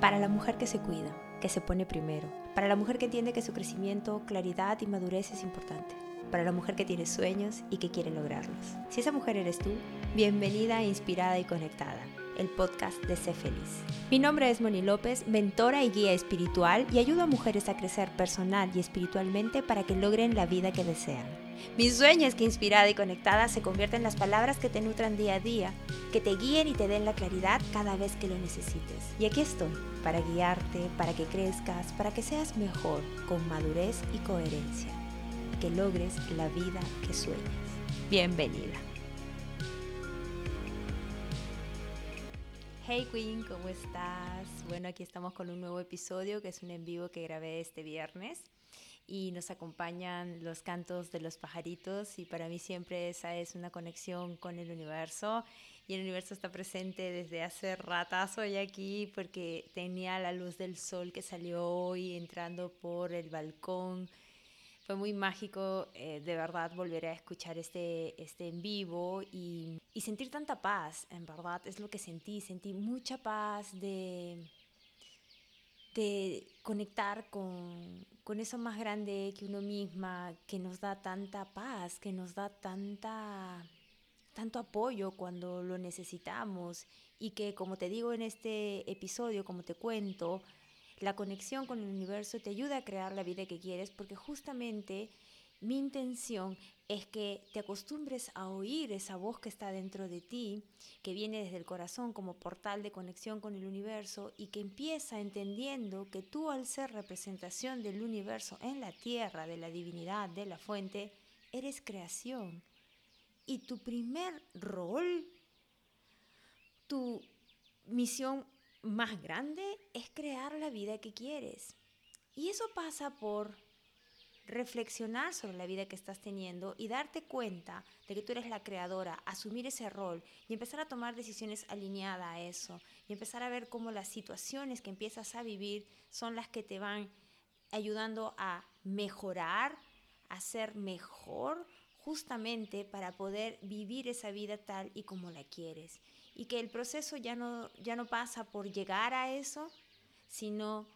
Para la mujer que se cuida, que se pone primero. Para la mujer que entiende que su crecimiento, claridad y madurez es importante. Para la mujer que tiene sueños y que quiere lograrlos. Si esa mujer eres tú, bienvenida, inspirada y conectada el podcast de Sé Feliz. Mi nombre es Moni López, mentora y guía espiritual y ayudo a mujeres a crecer personal y espiritualmente para que logren la vida que desean. Mi sueño es que inspirada y conectada se convierta en las palabras que te nutran día a día, que te guíen y te den la claridad cada vez que lo necesites. Y aquí estoy, para guiarte, para que crezcas, para que seas mejor, con madurez y coherencia, que logres la vida que sueñas. Bienvenida. Hey Queen, ¿cómo estás? Bueno, aquí estamos con un nuevo episodio que es un en vivo que grabé este viernes y nos acompañan los cantos de los pajaritos y para mí siempre esa es una conexión con el universo y el universo está presente desde hace ratazo ya aquí porque tenía la luz del sol que salió hoy entrando por el balcón. Fue muy mágico eh, de verdad volver a escuchar este, este en vivo y, y, sentir tanta paz, en verdad, es lo que sentí, sentí mucha paz de, de conectar con, con eso más grande que uno misma, que nos da tanta paz, que nos da tanta tanto apoyo cuando lo necesitamos y que como te digo en este episodio, como te cuento, la conexión con el universo te ayuda a crear la vida que quieres porque justamente mi intención es que te acostumbres a oír esa voz que está dentro de ti, que viene desde el corazón como portal de conexión con el universo y que empieza entendiendo que tú al ser representación del universo en la tierra, de la divinidad, de la fuente, eres creación. Y tu primer rol, tu misión más grande es crear la vida que quieres. Y eso pasa por reflexionar sobre la vida que estás teniendo y darte cuenta de que tú eres la creadora, asumir ese rol y empezar a tomar decisiones alineadas a eso y empezar a ver cómo las situaciones que empiezas a vivir son las que te van ayudando a mejorar, a ser mejor justamente para poder vivir esa vida tal y como la quieres y que el proceso ya no, ya no pasa por llegar a eso, sino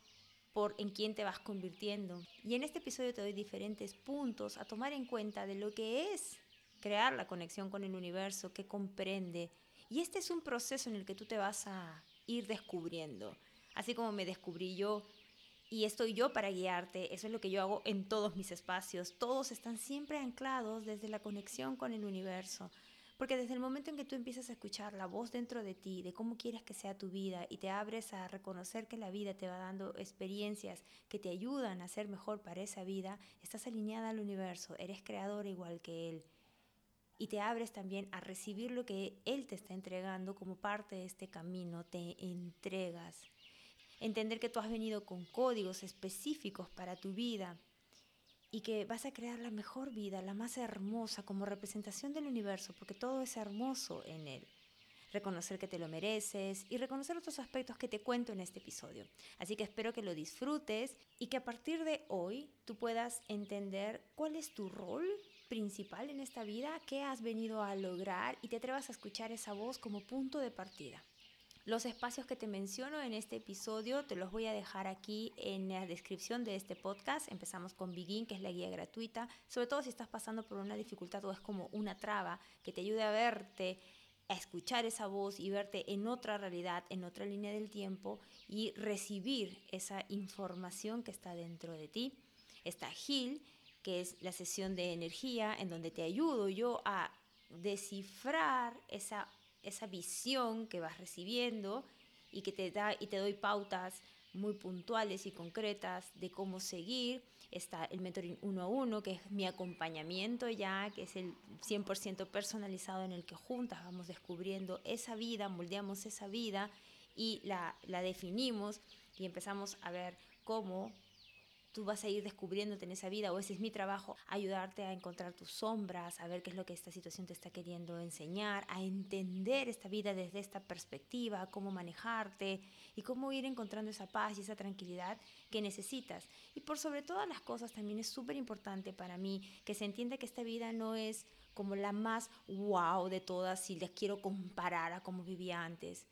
por en quién te vas convirtiendo. Y en este episodio te doy diferentes puntos a tomar en cuenta de lo que es crear la conexión con el universo, que comprende. Y este es un proceso en el que tú te vas a ir descubriendo. Así como me descubrí yo y estoy yo para guiarte, eso es lo que yo hago en todos mis espacios. Todos están siempre anclados desde la conexión con el universo. Porque desde el momento en que tú empiezas a escuchar la voz dentro de ti, de cómo quieres que sea tu vida, y te abres a reconocer que la vida te va dando experiencias que te ayudan a ser mejor para esa vida, estás alineada al universo, eres creador igual que Él. Y te abres también a recibir lo que Él te está entregando como parte de este camino, te entregas. Entender que tú has venido con códigos específicos para tu vida, y que vas a crear la mejor vida, la más hermosa, como representación del universo, porque todo es hermoso en él. Reconocer que te lo mereces y reconocer otros aspectos que te cuento en este episodio. Así que espero que lo disfrutes y que a partir de hoy tú puedas entender cuál es tu rol principal en esta vida, qué has venido a lograr y te atrevas a escuchar esa voz como punto de partida. Los espacios que te menciono en este episodio te los voy a dejar aquí en la descripción de este podcast. Empezamos con Begin, que es la guía gratuita, sobre todo si estás pasando por una dificultad o es como una traba que te ayude a verte, a escuchar esa voz y verte en otra realidad, en otra línea del tiempo y recibir esa información que está dentro de ti. Está Heal, que es la sesión de energía en donde te ayudo yo a descifrar esa esa visión que vas recibiendo y que te da y te doy pautas muy puntuales y concretas de cómo seguir. Está el mentoring uno a uno, que es mi acompañamiento ya, que es el 100% personalizado en el que juntas vamos descubriendo esa vida, moldeamos esa vida y la, la definimos y empezamos a ver cómo tú vas a ir descubriéndote en esa vida, o ese es mi trabajo, ayudarte a encontrar tus sombras, a ver qué es lo que esta situación te está queriendo enseñar, a entender esta vida desde esta perspectiva, cómo manejarte y cómo ir encontrando esa paz y esa tranquilidad que necesitas. Y por sobre todas las cosas también es súper importante para mí que se entienda que esta vida no es como la más wow de todas si les quiero comparar a cómo vivía antes.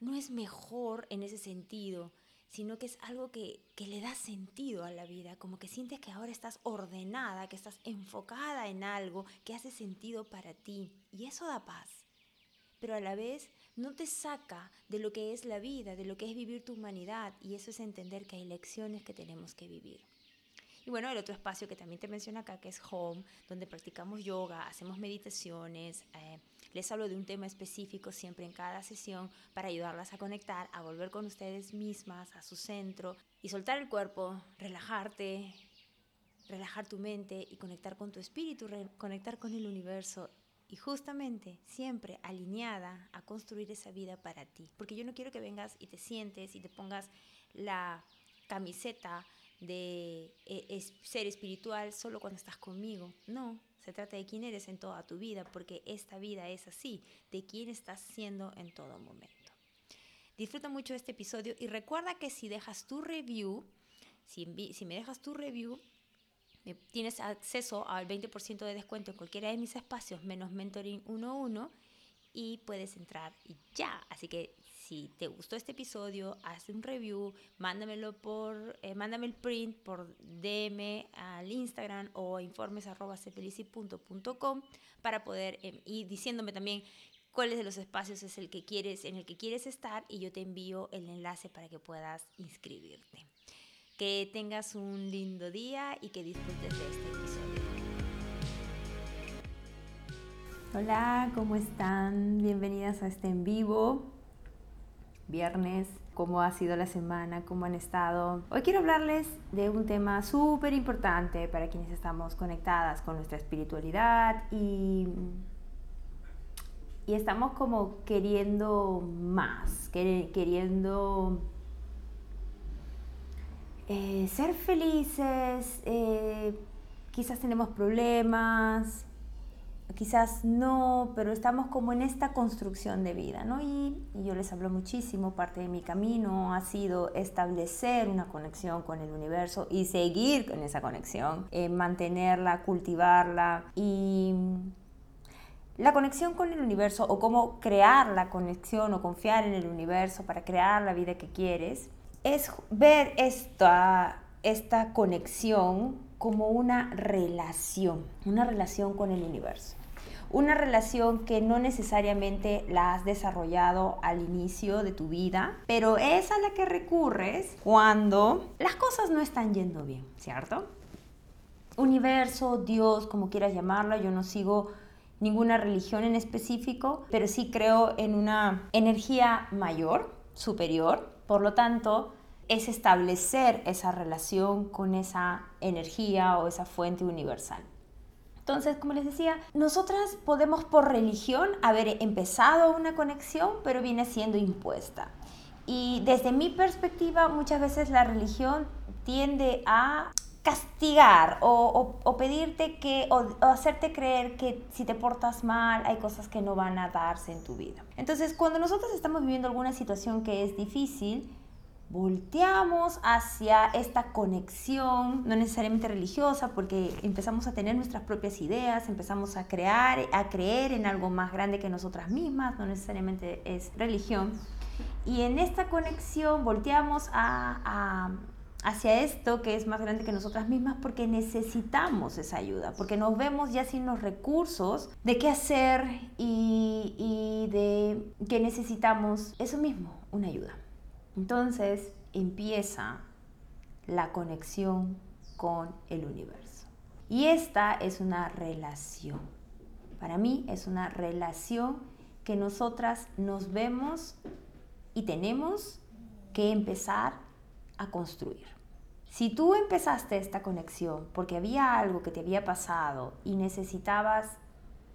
no es mejor en ese sentido, sino que es algo que, que, le da sentido a la vida, como que sientes que ahora estás ordenada, que estás enfocada en algo que hace sentido para ti. Y eso da paz. Pero a la vez no te saca de lo que es la vida, de lo que es vivir tu humanidad. Y eso es entender que hay lecciones que tenemos que vivir. Y bueno, el otro espacio que también te menciono acá, que es Home, donde practicamos yoga, hacemos meditaciones. Eh, les hablo de un tema específico siempre en cada sesión para ayudarlas a conectar, a volver con ustedes mismas, a su centro y soltar el cuerpo, relajarte, relajar tu mente y conectar con tu espíritu, conectar con el universo y justamente siempre alineada a construir esa vida para ti. Porque yo no quiero que vengas y te sientes y te pongas la camiseta de eh, ser espiritual solo cuando estás conmigo. No, se trata de quién eres en toda tu vida, porque esta vida es así, de quién estás siendo en todo momento. Disfruta mucho este episodio y recuerda que si dejas tu review, si, si me dejas tu review, tienes acceso al 20% de descuento en cualquiera de mis espacios, menos Mentoring 11, y puedes entrar ya. Así que si te gustó este episodio, haz un review, mándamelo por, eh, mándame el print por DM al Instagram o informes para poder em, ir diciéndome también cuáles de los espacios es el que quieres, en el que quieres estar y yo te envío el enlace para que puedas inscribirte. Que tengas un lindo día y que disfrutes de este episodio. Hola, ¿cómo están? Bienvenidas a este en vivo viernes, cómo ha sido la semana, cómo han estado. Hoy quiero hablarles de un tema súper importante para quienes estamos conectadas con nuestra espiritualidad y, y estamos como queriendo más, queriendo eh, ser felices, eh, quizás tenemos problemas, quizás no, pero estamos como en esta construcción de vida, ¿no? Y, yo les hablo muchísimo, parte de mi camino ha sido establecer una conexión con el universo y seguir con esa conexión, eh, mantenerla, cultivarla y la conexión con el universo o cómo crear la conexión o confiar en el universo para crear la vida que quieres, es ver esta, esta conexión como una relación, una relación con el universo una relación que no necesariamente la has desarrollado al inicio de tu vida, pero es a la que recurres cuando las cosas no están yendo bien, ¿cierto? Universo, Dios, como quieras llamarlo, yo no sigo ninguna religión en específico, pero sí creo en una energía mayor, superior, por lo tanto, es establecer esa relación con esa energía o esa fuente universal. Entonces, como les decía, nosotras podemos por religión haber empezado una conexión, pero viene siendo impuesta. Y desde mi perspectiva, muchas veces la religión tiende a castigar o, pedirte que, o, o, hacerte creer que si te portas mal hay cosas que no van a darse en tu vida. Entonces, cuando nosotros estamos viviendo alguna situación que es difícil, volteamos hacia esta conexión, no necesariamente religiosa, porque empezamos a tener nuestras propias ideas, empezamos a crear, a creer en algo más grande que nosotras mismas, no necesariamente es religión. Y en esta conexión volteamos a, hacia esto que es más grande que nosotras mismas porque necesitamos esa ayuda, porque nos vemos ya sin los recursos de qué hacer y, y de que necesitamos eso mismo, una ayuda. Entonces empieza la conexión con el universo. Y esta es una relación. Para mí es una relación que nosotras nos vemos y tenemos que empezar a construir. Si tú empezaste esta conexión porque había algo que te había pasado y necesitabas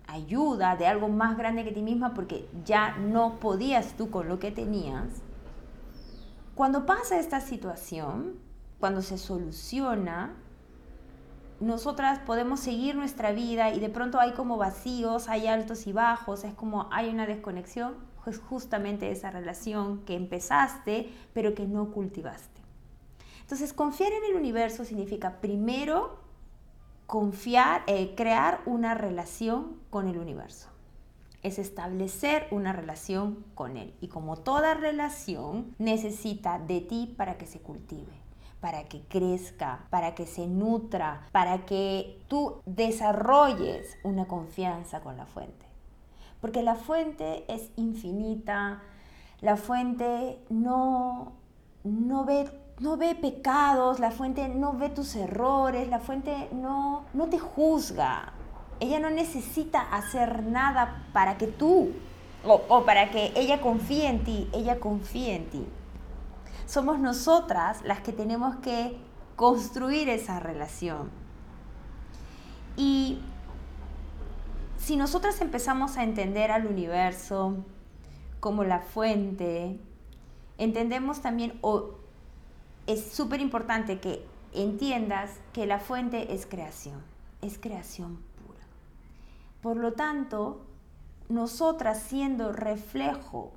ayuda de algo más grande que ti misma porque ya no podías tú con lo que tenías, cuando pasa esta situación, cuando se soluciona, nosotras podemos seguir nuestra vida y de pronto hay como vacíos, hay altos y bajos, es como hay una desconexión, es justamente esa relación que empezaste pero que no cultivaste. Entonces, confiar en el universo significa primero confiar, eh, crear una relación con el universo. Es establecer una relación con Él. Y como toda relación, necesita de ti para que se cultive para que crezca, para que se nutra, para que tú desarrolles una confianza con la fuente. Porque la fuente es infinita, la fuente no, no, ve, no ve pecados, la fuente no ve tus errores, la fuente no, no te juzga. Ella no necesita hacer nada para que tú o, para que ella confíe en ti, ella confía en ti. Somos nosotras las que tenemos que construir esa relación. Y si nosotras empezamos a entender al universo como la fuente, entendemos también, o es súper importante que entiendas que la fuente es creación, es creación. Por lo tanto, nosotras siendo reflejo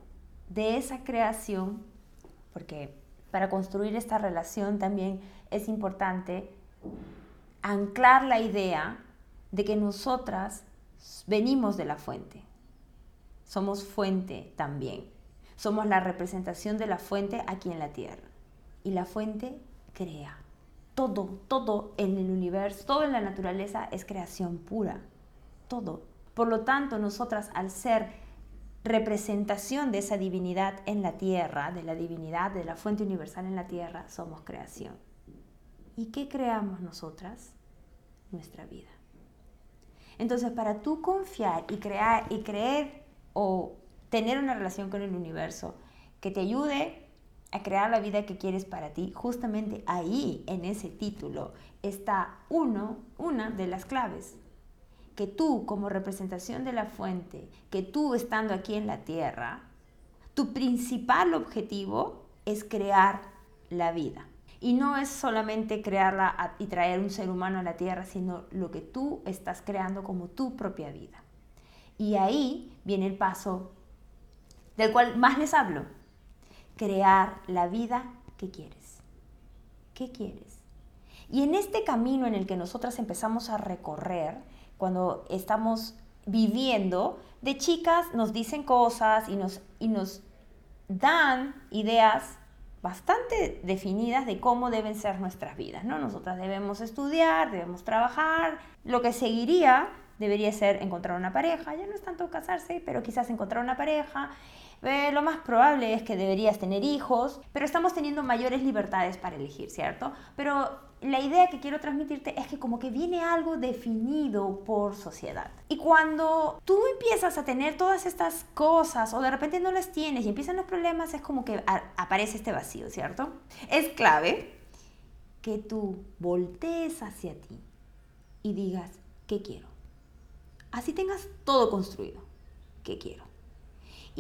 de esa creación, porque para construir esta relación también es importante anclar la idea de que nosotras venimos de la fuente. Somos fuente también. Somos la representación de la fuente aquí en la tierra. Y la fuente crea. Todo, todo en el universo, todo en la naturaleza es creación pura. Todo. Por lo tanto, nosotras al ser representación de esa divinidad en la tierra, de la divinidad, de la fuente universal en la tierra, somos creación. ¿Y qué creamos nosotras? Nuestra vida. Entonces, para tú confiar y crear y creer o tener una relación con el universo que te ayude a crear la vida que quieres para ti, justamente ahí, en ese título, está uno, una de las claves. Que tú, como representación de la fuente, que tú estando aquí en la tierra, tu principal objetivo es crear la vida. Y no es solamente crearla y traer un ser humano a la tierra, sino lo que tú estás creando como tu propia vida. Y ahí viene el paso del cual más les hablo. Crear la vida que quieres. ¿Qué quieres? Y en este camino en el que nosotras empezamos a recorrer, cuando estamos viviendo, de chicas nos dicen cosas y nos, dan ideas bastante definidas de cómo deben ser nuestras vidas, ¿no? Nosotras debemos estudiar, debemos trabajar, lo que seguiría debería ser encontrar una pareja, ya no es tanto casarse, pero quizás encontrar una pareja. Eh, lo más probable es que deberías tener hijos, pero estamos teniendo mayores libertades para elegir, ¿cierto? Pero la idea que quiero transmitirte es que como que viene algo definido por sociedad. Y cuando tú empiezas a tener todas estas cosas o de repente no las tienes y empiezan los problemas, es como que aparece este vacío, ¿cierto? Es clave que tú voltees hacia ti y digas, ¿qué quiero? Así tengas todo construido, ¿qué quiero?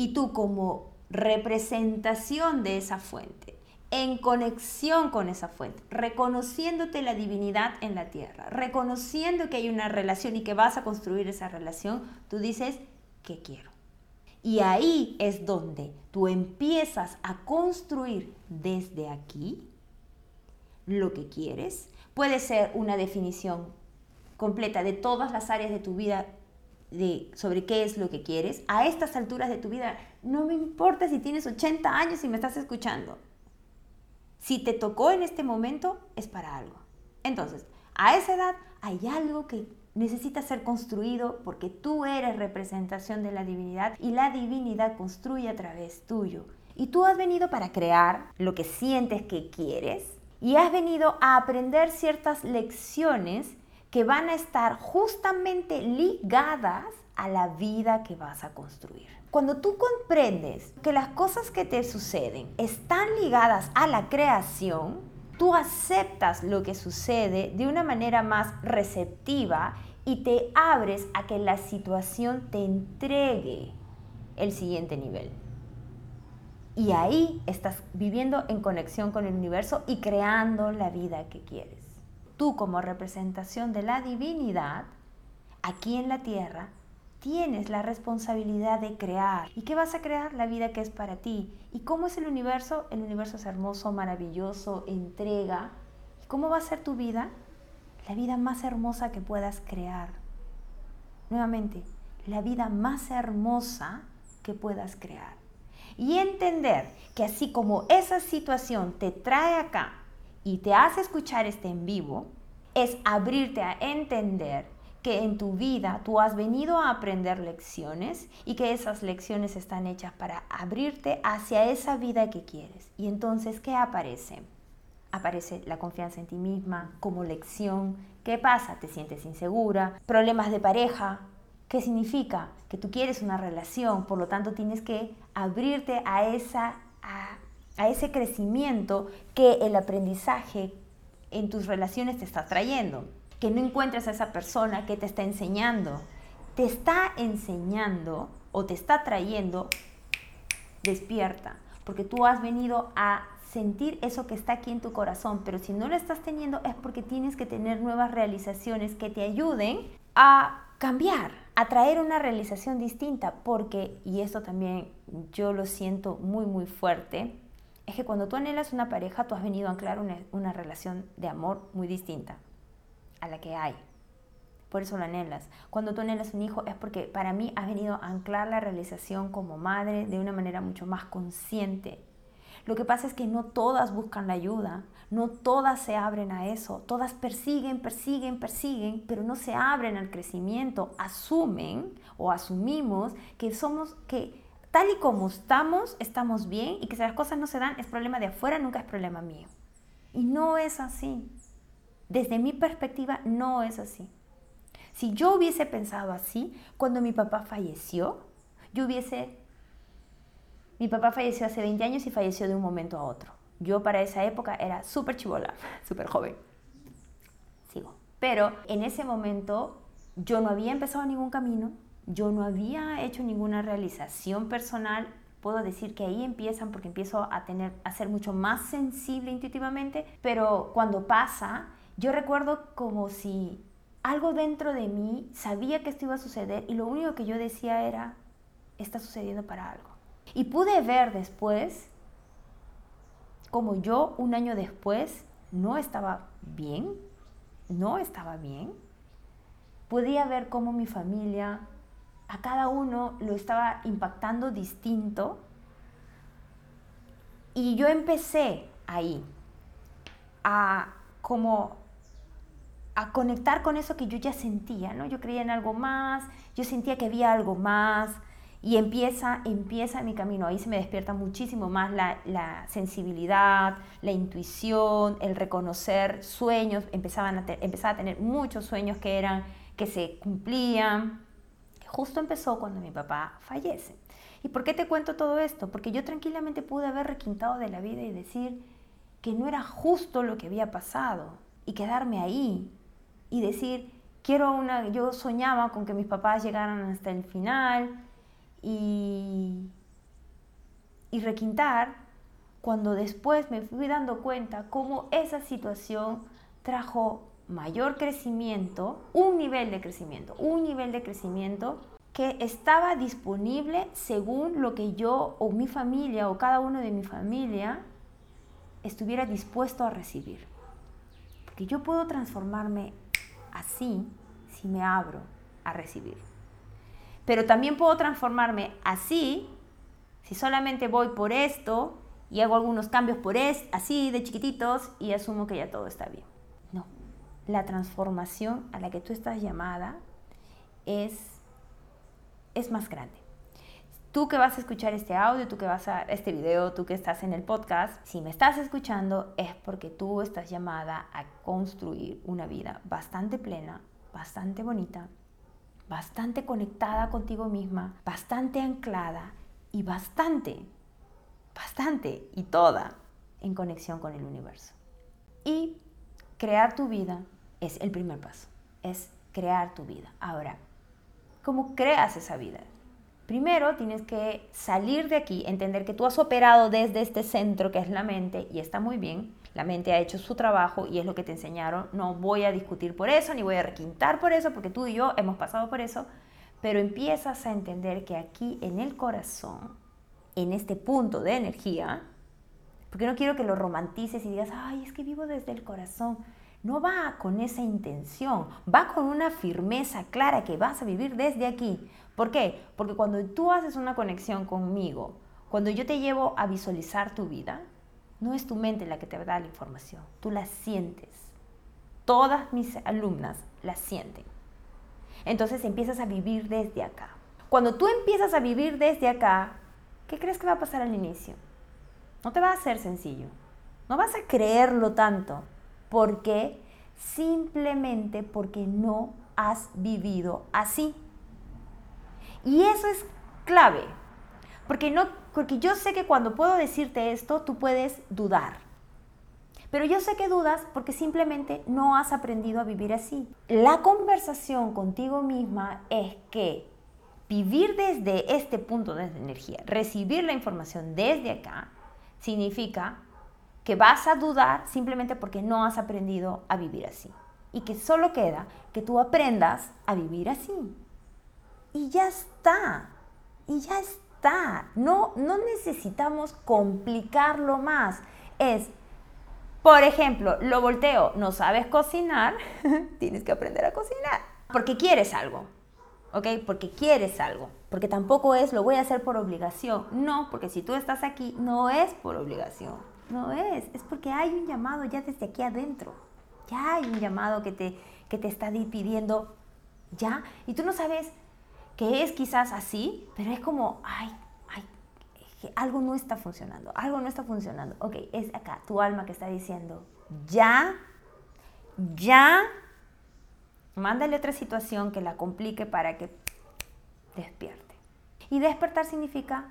Y tú como representación de esa fuente, en conexión con esa fuente, reconociéndote la divinidad en la tierra, reconociendo que hay una relación y que vas a construir esa relación, tú dices, ¿qué quiero? Y ahí es donde tú empiezas a construir desde aquí lo que quieres. Puede ser una definición completa de todas las áreas de tu vida sobre qué es lo que quieres. A estas alturas de tu vida, no me importa si tienes 80 años y me estás escuchando si te tocó en este momento, es para algo. Entonces, a esa edad hay algo que necesita ser construido porque tú eres representación de la divinidad y la divinidad construye a través tuyo. Y tú has venido para crear lo que sientes que quieres y has venido a aprender ciertas lecciones que van a estar justamente ligadas a la vida que vas a construir. Cuando tú comprendes que las cosas que te suceden están ligadas a la creación, tú aceptas lo que sucede de una manera más receptiva y te abres a que la situación te entregue el siguiente nivel. Y ahí estás viviendo en conexión con el universo y creando la vida que quieres. Tú como representación de la divinidad, aquí en la tierra, tienes la responsabilidad de crear. ¿Y qué vas a crear? La vida que es para ti. ¿Y cómo es el universo? El universo es hermoso, maravilloso, entrega. ¿Y cómo va a ser tu vida? La vida más hermosa que puedas crear. Nuevamente, la vida más hermosa que puedas crear. Y entender que así como esa situación te trae acá y te hace escuchar este en vivo, es abrirte a entender que en tu vida tú has venido a aprender lecciones y que esas lecciones están hechas para abrirte hacia esa vida que quieres. Y entonces, ¿qué aparece? Aparece la confianza en ti misma como lección. ¿Qué pasa? Te sientes insegura. Problemas de pareja. ¿Qué significa? Que tú quieres una relación, por lo tanto tienes que abrirte a, esa, a ese crecimiento que el aprendizaje en tus relaciones te está trayendo que no encuentres a esa persona que te está enseñando. Te está enseñando o te está trayendo, despierta, porque tú has venido a sentir eso que está aquí en tu corazón, pero si no lo estás teniendo es porque tienes que tener nuevas realizaciones que te ayuden a cambiar, a traer una realización distinta, porque, y esto también yo lo siento muy, muy fuerte, es que cuando tú anhelas una pareja, tú has venido a anclar una, una relación de amor muy distinta a la que hay. Por eso lo anhelas. Cuando tú anhelas un hijo es porque para mí has venido a anclar la realización como madre de una manera mucho más consciente. Lo que pasa es que no todas buscan la ayuda, no todas se abren a eso, todas persiguen, persiguen, persiguen, pero no se abren al crecimiento, asumen o asumimos que somos, que tal y como estamos, estamos bien y que si las cosas no se dan es problema de afuera, nunca es problema mío. Y no es así. Desde mi perspectiva no es así. Si yo hubiese pensado así, cuando mi papá falleció, yo hubiese... Mi papá falleció hace 20 años y falleció de un momento a otro. Yo para esa época era súper chivola, súper joven. Sigo. Pero en ese momento yo no había empezado ningún camino, yo no había hecho ninguna realización personal. Puedo decir que ahí empiezan porque empiezo a tener a ser mucho más sensible intuitivamente, pero cuando pasa yo recuerdo como si algo dentro de mí sabía que esto iba a suceder y lo único que yo decía era, está sucediendo para algo. Y pude ver después como yo un año después no estaba bien, no estaba bien. Podía ver cómo mi familia, a cada uno lo estaba impactando distinto. Y yo empecé ahí a como a conectar con eso que yo ya sentía, ¿no? Yo creía en algo más, yo sentía que había algo más y empieza, empieza mi camino. Ahí se me despierta muchísimo más la, sensibilidad, la intuición, el reconocer sueños. Empezaban empezaba a tener muchos sueños que eran, que se cumplían. Justo empezó cuando mi papá fallece. ¿Y por qué te cuento todo esto? Porque yo tranquilamente pude haber requintado de la vida y decir que no era justo lo que había pasado y quedarme ahí y decir, quiero una, yo soñaba con que mis papás llegaran hasta el final y, y requintar cuando después me fui dando cuenta cómo esa situación trajo mayor crecimiento, un nivel de crecimiento, un nivel de crecimiento que estaba disponible según lo que yo o mi familia o cada uno de mi familia estuviera dispuesto a recibir. Porque yo puedo transformarme así si me abro a recibir. Pero también puedo transformarme así si solamente voy por esto y hago algunos cambios por esto, así de chiquititos y asumo que ya todo está bien. La transformación a la que tú estás llamada es, es más grande. Tú que vas a escuchar este audio, tú que vas a este video, tú que estás en el podcast, si me estás escuchando es porque tú estás llamada a construir una vida bastante plena, bastante bonita, bastante conectada contigo misma, bastante anclada y bastante, bastante y toda en conexión con el universo. Y crear tu vida es el primer paso, es crear tu vida. Ahora, ¿cómo creas esa vida? Primero tienes que salir de aquí, entender que tú has operado desde este centro que es la mente y está muy bien. La mente ha hecho su trabajo y es lo que te enseñaron. No voy a discutir por eso, ni voy a requintar por eso, porque tú y yo hemos pasado por eso. Pero empiezas a entender que aquí en el corazón, en este punto de energía, porque no quiero que lo romantices y digas, ay, es que vivo desde el corazón. No va con esa intención, va con una firmeza clara que vas a vivir desde aquí ¿Por qué? Porque cuando tú haces una conexión conmigo, cuando yo te llevo a visualizar tu vida, no es tu mente la que te da la información, tú la sientes. Todas mis alumnas la sienten. Entonces empiezas a vivir desde acá. Cuando tú empiezas a vivir desde acá, ¿qué crees que va a pasar al inicio? No te va a ser sencillo. No vas a creerlo tanto. ¿Por qué? Simplemente porque no has vivido así. Y eso es clave. Porque, no, porque yo sé que cuando puedo decirte esto, tú puedes dudar. Pero yo sé que dudas porque simplemente no has aprendido a vivir así. La conversación contigo misma es que vivir desde este punto de energía, recibir la información desde acá, significa que vas a dudar simplemente porque no has aprendido a vivir así. Y que solo queda que tú aprendas a vivir así. Y ya está. Y ya está. No, no necesitamos complicarlo más. Es, por ejemplo, lo volteo, no sabes cocinar, tienes que aprender a cocinar. Porque quieres algo. ¿ok? Porque quieres algo, porque tampoco es lo voy a hacer por obligación, no, porque si tú estás aquí no es por obligación, no es, es porque hay un llamado ya desde aquí adentro, ya hay un llamado que te, que te está pidiendo, ya, y tú no sabes que es quizás así, pero es como, ay, ay, algo no está funcionando, algo no está funcionando, ok, es acá tu alma que está diciendo, ya, ya Mándale otra situación que la complique para que despierte. Y despertar significa,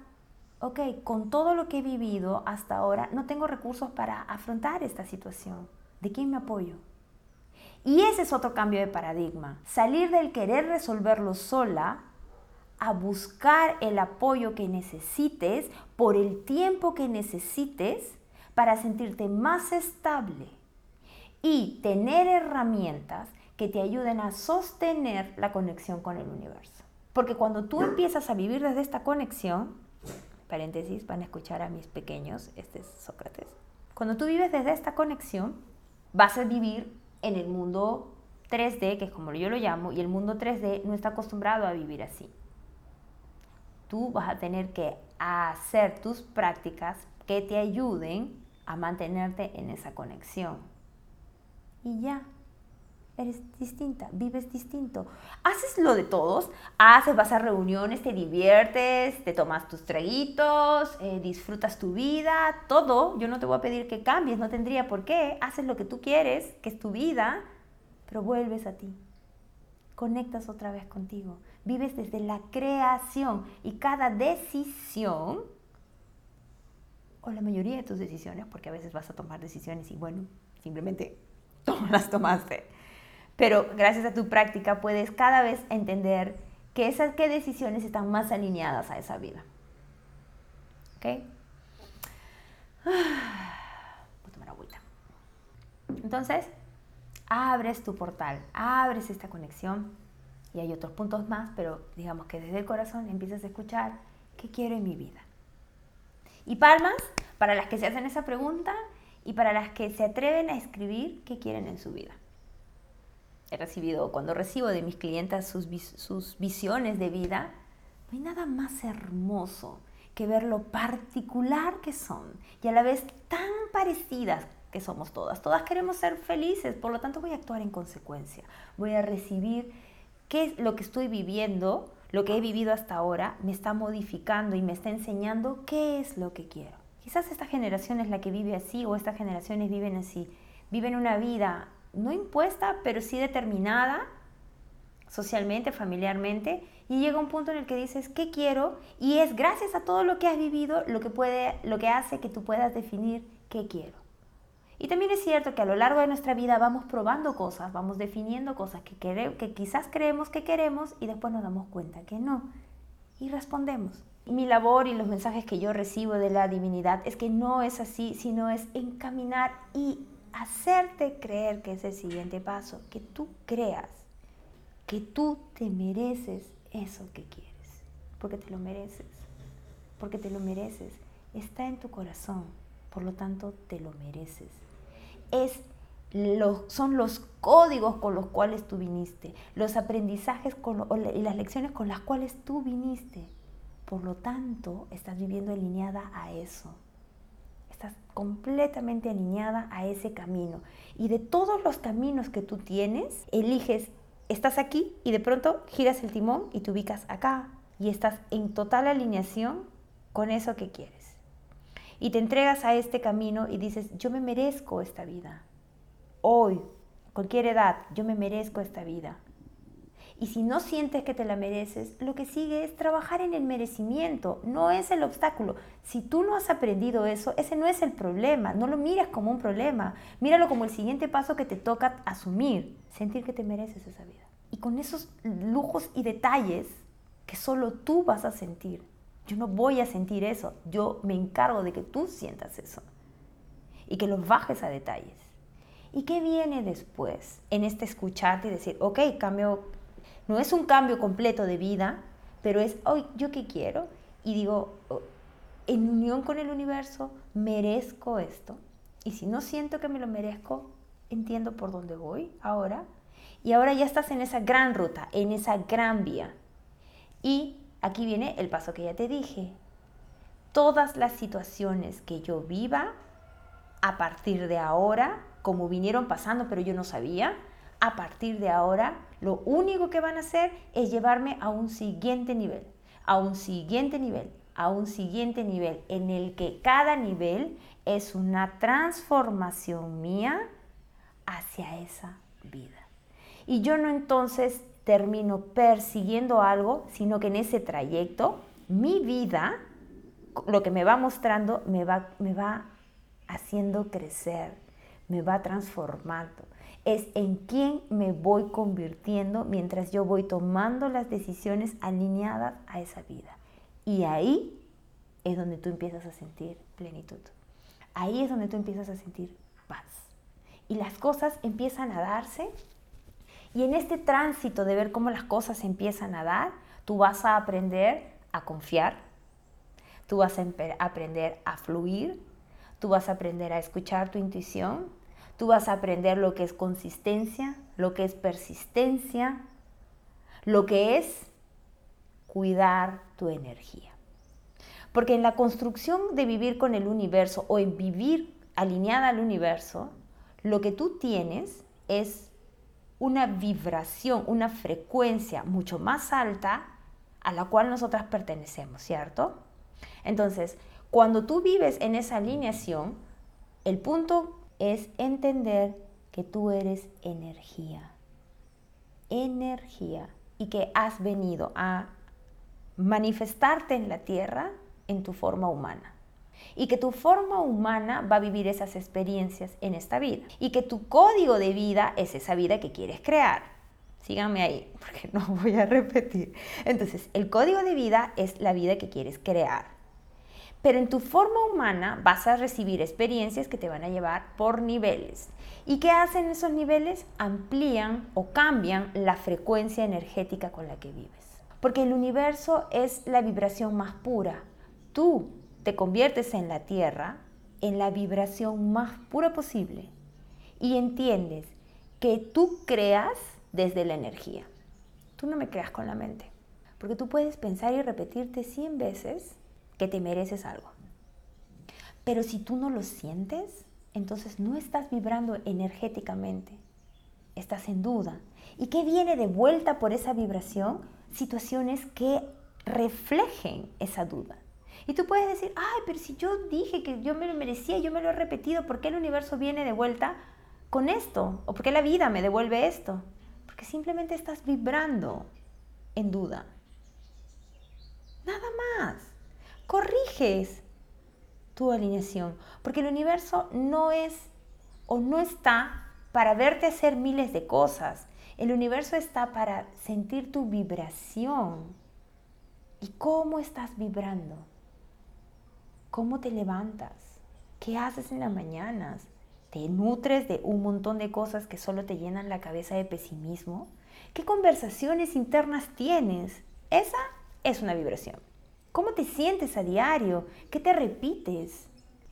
ok, con todo lo que he vivido hasta ahora, no tengo recursos para afrontar esta situación. ¿De quién me apoyo? Y ese es otro cambio de paradigma. Salir del querer resolverlo sola a buscar el apoyo que necesites por el tiempo que necesites para sentirte más estable y tener herramientas que te ayuden a sostener la conexión con el universo. Porque cuando tú empiezas a vivir desde esta conexión, paréntesis, van a escuchar a mis pequeños, este es Sócrates, cuando tú vives desde esta conexión, vas a vivir en el mundo 3D, que es como yo lo llamo, y el mundo 3D no está acostumbrado a vivir así. Tú vas a tener que hacer tus prácticas que te ayuden a mantenerte en esa conexión. Y ya, eres distinta, vives distinto. Haces lo de todos, haces, vas a reuniones, te diviertes, te tomas tus traguitos, eh, disfrutas tu vida, todo. Yo no te voy a pedir que cambies, no tendría por qué. Haces lo que tú quieres, que es tu vida, pero vuelves a ti. Conectas otra vez contigo. Vives desde la creación y cada decisión, o la mayoría de tus decisiones, porque a veces vas a tomar decisiones y bueno, simplemente las tomaste pero gracias a tu práctica puedes cada vez entender que esas qué decisiones están más alineadas a esa vida. ¿Ok? Voy a tomar agüita. Entonces, abres tu portal, abres esta conexión y hay otros puntos más, pero digamos que desde el corazón empiezas a escuchar qué quiero en mi vida. Y palmas para las que se hacen esa pregunta y para las que se atreven a escribir qué quieren en su vida he recibido, cuando recibo de mis clientes sus, sus visiones de vida, no hay nada más hermoso que ver lo particular que son y a la vez tan parecidas que somos todas. Todas queremos ser felices, por lo tanto voy a actuar en consecuencia. Voy a recibir qué es lo que estoy viviendo, lo que he vivido hasta ahora, me está modificando y me está enseñando qué es lo que quiero. Quizás esta generación es la que vive así o estas generaciones viven así. Viven una vida no impuesta, pero sí determinada socialmente, familiarmente, y llega un punto en el que dices, ¿qué quiero? Y es gracias a todo lo que has vivido lo que, puede, lo que hace que tú puedas definir qué quiero. Y también es cierto que a lo largo de nuestra vida vamos probando cosas, vamos definiendo cosas que, que quizás creemos que queremos y después nos damos cuenta que no. Y respondemos. Mi labor y los mensajes que yo recibo de la divinidad es que no es así, sino es encaminar y hacerte creer que es el siguiente paso, que tú creas que tú te mereces eso que quieres, porque te lo mereces, porque te lo mereces, está en tu corazón, por lo tanto te lo mereces. Es son los códigos con los cuales tú viniste, los aprendizajes y las lecciones con las cuales tú viniste. Por lo tanto, estás viviendo alineada a eso. Estás completamente alineada a ese camino. Y de todos los caminos que tú tienes, eliges, estás aquí y de pronto giras el timón y te ubicas acá. Y estás en total alineación con eso que quieres. Y te entregas a este camino y dices, yo me merezco esta vida hoy, cualquier edad, yo me merezco esta vida. Y si no sientes que te la mereces, lo que sigue es trabajar en el merecimiento, no es el obstáculo. Si tú no has aprendido eso, ese no es el problema, no lo miras como un problema, míralo como el siguiente paso que te toca asumir, sentir que te mereces esa vida. Y con esos lujos y detalles que solo tú vas a sentir. Yo no voy a sentir eso, yo me encargo de que tú sientas eso y que los bajes a detalles. ¿Y qué viene después en este escucharte y decir, ok, cambio, no es un cambio completo de vida, pero es, hoy, ¿yo qué quiero? Y digo, oh, en unión con el universo, merezco esto. Y si no siento que me lo merezco, entiendo por dónde voy ahora. Y ahora ya estás en esa gran ruta, en esa gran vía. Y aquí viene el paso que ya te dije. Todas las situaciones que yo viva, a partir de ahora, como vinieron pasando, pero yo no sabía, a partir de ahora lo único que van a hacer es llevarme a un siguiente nivel, a un siguiente nivel, a un siguiente nivel, en el que cada nivel es una transformación mía hacia esa vida. Y yo no entonces termino persiguiendo algo, sino que en ese trayecto mi vida, lo que me va mostrando, me va, me va haciendo crecer, me va transformando. Es en quién me voy convirtiendo mientras yo voy tomando las decisiones alineadas a esa vida. Y ahí es donde tú empiezas a sentir plenitud. Ahí es donde tú empiezas a sentir paz. Y las cosas empiezan a darse. Y en este tránsito de ver cómo las cosas empiezan a dar, tú vas a aprender a confiar, tú vas a aprender a fluir, tú vas a aprender a escuchar tu intuición, Tú vas a aprender lo que es consistencia, lo que es persistencia, lo que es cuidar tu energía. Porque en la construcción de vivir con el universo o en vivir alineada al universo, lo que tú tienes es una vibración, una frecuencia mucho más alta a la cual nosotras pertenecemos, ¿cierto? Entonces, cuando tú vives en esa alineación, el punto es entender que tú eres energía. Energía. Y que has venido a manifestarte en la tierra en tu forma humana. Y que tu forma humana va a vivir esas experiencias en esta vida. Y que tu código de vida es esa vida que quieres crear. Síganme ahí, porque no voy a repetir. Entonces, el código de vida es la vida que quieres crear. Pero en tu forma humana vas a recibir experiencias que te van a llevar por niveles. ¿Y qué hacen esos niveles? Amplían o cambian la frecuencia energética con la que vives. Porque el universo es la vibración más pura. Tú te conviertes en la Tierra en la vibración más pura posible y entiendes que tú creas desde la energía. Tú no me creas con la mente, porque tú puedes pensar y repetirte 100 veces que te mereces algo. Pero si tú no lo sientes, entonces no estás vibrando energéticamente, estás en duda. ¿Y qué viene de vuelta por esa vibración? Situaciones que reflejen esa duda. Y tú puedes decir, ay, pero si yo dije que yo me lo merecía, yo me lo he repetido, ¿por qué el universo viene de vuelta con esto? ¿O por qué la vida me devuelve esto? Porque simplemente estás vibrando en duda. Nada más corriges tu alineación, porque el universo no es o no está para verte hacer miles de cosas. El universo está para sentir tu vibración. ¿Y cómo estás vibrando? ¿Cómo te levantas? ¿Qué haces en las mañanas? ¿Te nutres de un montón de cosas que solo te llenan la cabeza de pesimismo? ¿Qué conversaciones internas tienes? Esa es una vibración. ¿Cómo te sientes a diario? ¿Qué te repites?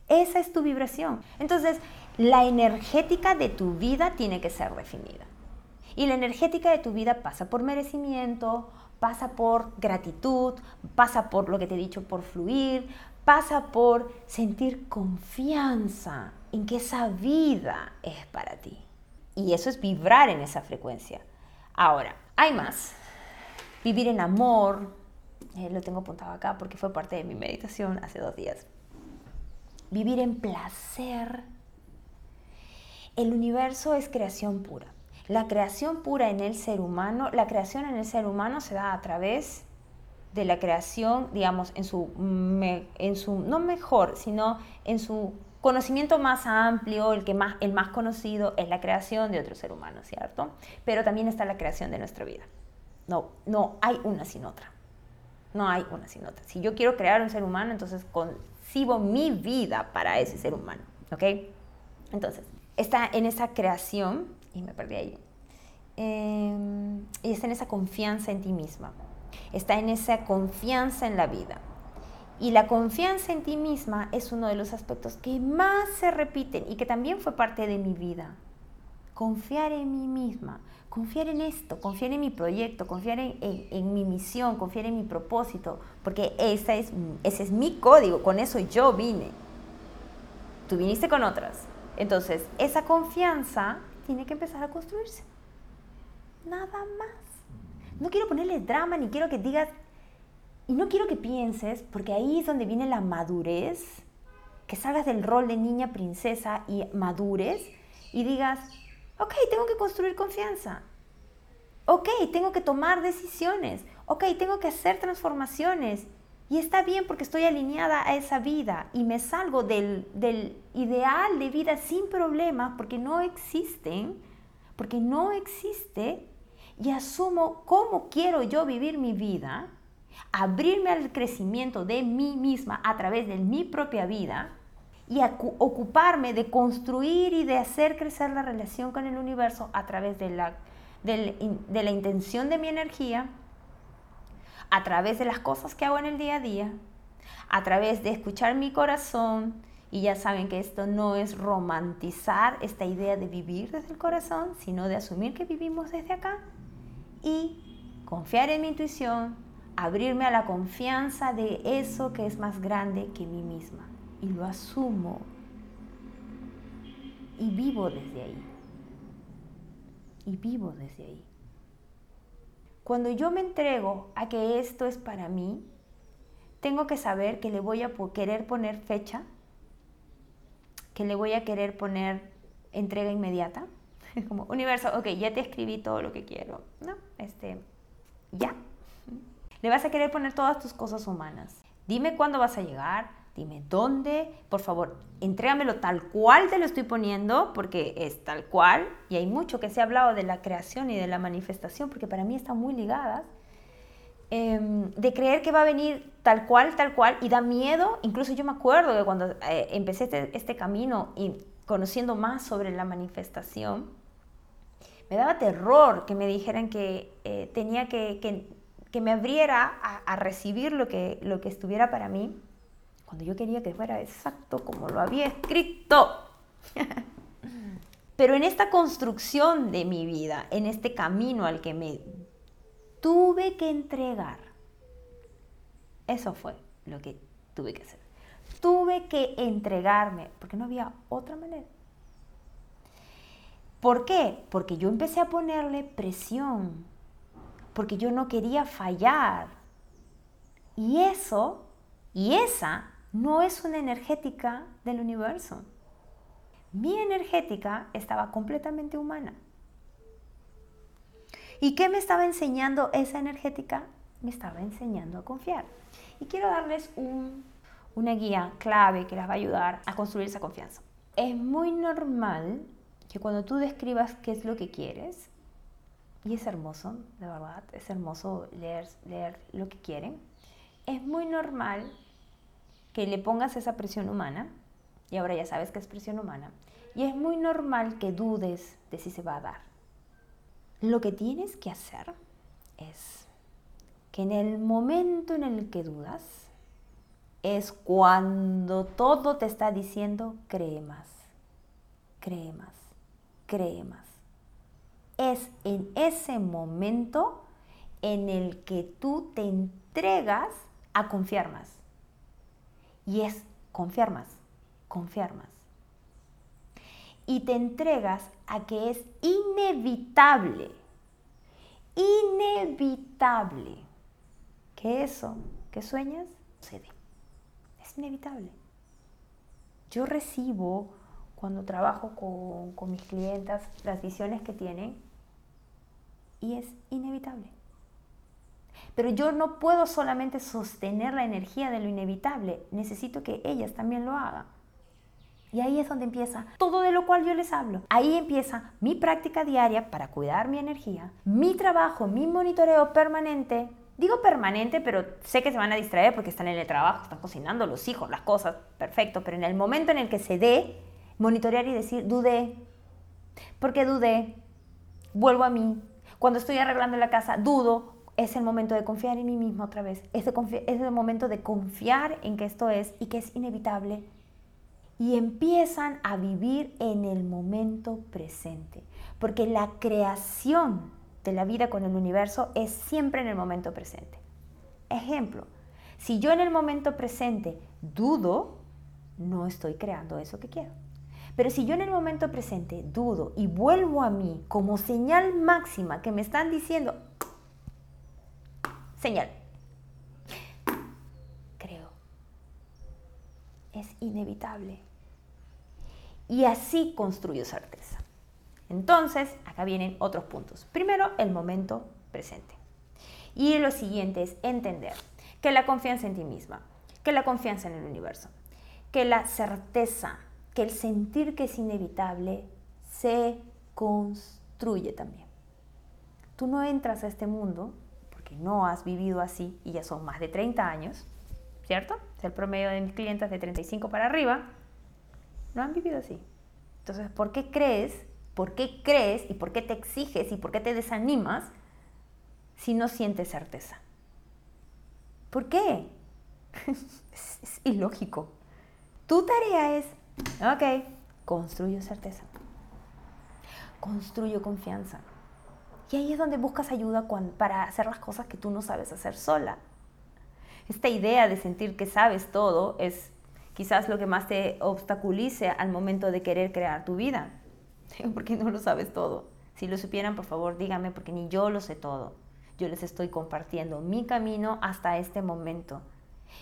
Esa es tu vibración. Entonces, la energética de tu vida tiene que ser definida. Y la energética de tu vida pasa por merecimiento, pasa por gratitud, pasa por lo que te he dicho, por fluir, pasa por sentir confianza en que esa vida es para ti. Y eso es vibrar en esa frecuencia. Ahora, hay más. Vivir en amor, eh, lo tengo apuntado acá porque fue parte de mi meditación hace dos días. Vivir en placer. El universo es creación pura. La creación pura en el ser humano, la creación en el ser humano se da a través de la creación, digamos, en su, en su no mejor, sino en su conocimiento más amplio, el, que más, el más conocido, es la creación de otro ser humano, ¿cierto? Pero también está la creación de nuestra vida. No, no hay una sin otra. No hay una sin otra. Si yo quiero crear un ser humano, entonces concibo mi vida para ese ser humano, ¿ok? Entonces, está en esa creación y me perdí ahí. Em, y está en esa confianza en ti misma. Está en esa confianza en la vida. Y la confianza en ti misma es uno de los aspectos que más se repiten y que también fue parte de mi vida. Confiar en mí misma, confiar en esto, confiar en mi proyecto, confiar en, en, mi misión, confiar en mi propósito, porque esa es, ese es mi código, con eso yo vine. Tú viniste con otras. Entonces, esa confianza tiene que empezar a construirse. Nada más. No quiero ponerle drama ni quiero que digas, y no quiero que pienses, porque ahí es donde viene la madurez, que salgas del rol de niña princesa y madures y digas, ok, tengo que construir confianza. Ok, tengo que tomar decisiones. Ok, tengo que hacer transformaciones. Y está bien porque estoy alineada a esa vida y me salgo del, del ideal de vida sin problemas porque no existen, porque no existe y asumo cómo quiero yo vivir mi vida, abrirme al crecimiento de mí misma a través de mi propia vida y ocuparme de construir y de hacer crecer la relación con el universo a través de la, de la intención de mi energía a través de las cosas que hago en el día a día, a través de escuchar mi corazón, y ya saben que esto no es romantizar esta idea de vivir desde el corazón, sino de asumir que vivimos desde acá y confiar en mi intuición, abrirme a la confianza de eso que es más grande que mí misma. Y lo asumo y vivo desde ahí. Y vivo desde ahí. Cuando yo me entrego a que esto es para mí, tengo que saber que le voy a querer poner fecha, que le voy a querer poner entrega inmediata. Como universo, ok, ya te escribí todo lo que quiero. No, este, ya. Le vas a querer poner todas tus cosas humanas. Dime cuándo vas a llegar, dime dónde, por favor, entrégamelo tal cual te lo estoy poniendo, porque es tal cual, y hay mucho que se ha hablado de la creación y de la manifestación, porque para mí están muy ligadas, em, de creer que va a venir tal cual, tal cual, y da miedo, incluso yo me acuerdo de cuando eh, empecé este, este, camino y conociendo más sobre la manifestación, me daba terror que me dijeran que eh, tenía que, que, que, me abriera a, a recibir lo que, lo que estuviera para mí, cuando yo quería que fuera exacto como lo había escrito. Pero en esta construcción de mi vida, en este camino al que me tuve que entregar, eso fue lo que tuve que hacer. Tuve que entregarme, porque no había otra manera. ¿Por qué? Porque yo empecé a ponerle presión, porque yo no quería fallar. Y eso, y esa no es una energética del universo. Mi energética estaba completamente humana. ¿Y qué me estaba enseñando esa energética? Me estaba enseñando a confiar. Y quiero darles una guía clave que les va a ayudar a construir esa confianza. Es muy normal que cuando tú describas qué es lo que quieres, y es hermoso, de verdad, es hermoso leer lo que quieren, es muy normal que le pongas esa presión humana, y ahora ya sabes que es presión humana, y es muy normal que dudes de si se va a dar. Lo que tienes que hacer es que en el momento en el que dudas, es cuando todo te está diciendo cree más, cree más, cree más. Es en ese momento en el que tú te entregas a confiar más. Y es confiar más. Y te entregas a que es inevitable, inevitable que eso que sueñas sucede. Es inevitable. Yo recibo cuando trabajo con, con mis clientas las visiones que tienen y es inevitable. Pero yo no puedo solamente sostener la energía de lo inevitable, necesito que ellas también lo hagan. Y ahí es donde empieza todo de lo cual yo les hablo. Ahí empieza mi práctica diaria para cuidar mi energía, mi trabajo, mi monitoreo permanente. Digo permanente, pero sé que se van a distraer porque están en el trabajo, están cocinando los hijos, las cosas, perfecto. Pero en el momento en el que se dé, monitorear y decir, dudé. porque dudé? Vuelvo a mí. Cuando estoy arreglando la casa, dudo es el momento de confiar en mí mismo otra vez. Es, es el momento de confiar en que esto es y que es inevitable. Y empiezan a vivir en el momento presente. Porque la creación de la vida con el universo es siempre en el momento presente. Ejemplo, si yo en el momento presente dudo, no estoy creando eso que quiero. Pero si yo en el momento presente dudo y vuelvo a mí como señal máxima que me están diciendo, señal. Creo. Es inevitable. Y así construyo certeza. Entonces, acá vienen otros puntos. Primero, el momento presente. Y lo siguiente es entender que la confianza en ti misma, que la confianza en el universo, que la certeza, que el sentir que es inevitable se construye también. Tú no entras a este mundo que no has vivido así y ya son más de 30 años, ¿cierto? Es el promedio de mis clientes de 35 para arriba, no han vivido así. Entonces, ¿por qué crees? ¿Por qué crees y por qué te exiges y por qué te desanimas si no sientes certeza? ¿Por qué? es, es ilógico. Tu tarea es, ok, construyo certeza. Construyo confianza. Y ahí es donde buscas ayuda para hacer las cosas que tú no sabes hacer sola. Esta idea de sentir que sabes todo es quizás lo que más te obstaculice al momento de querer crear tu vida. Porque no lo sabes todo. Si lo supieran, por favor, díganme, porque ni yo lo sé todo. Yo les estoy compartiendo mi camino hasta este momento.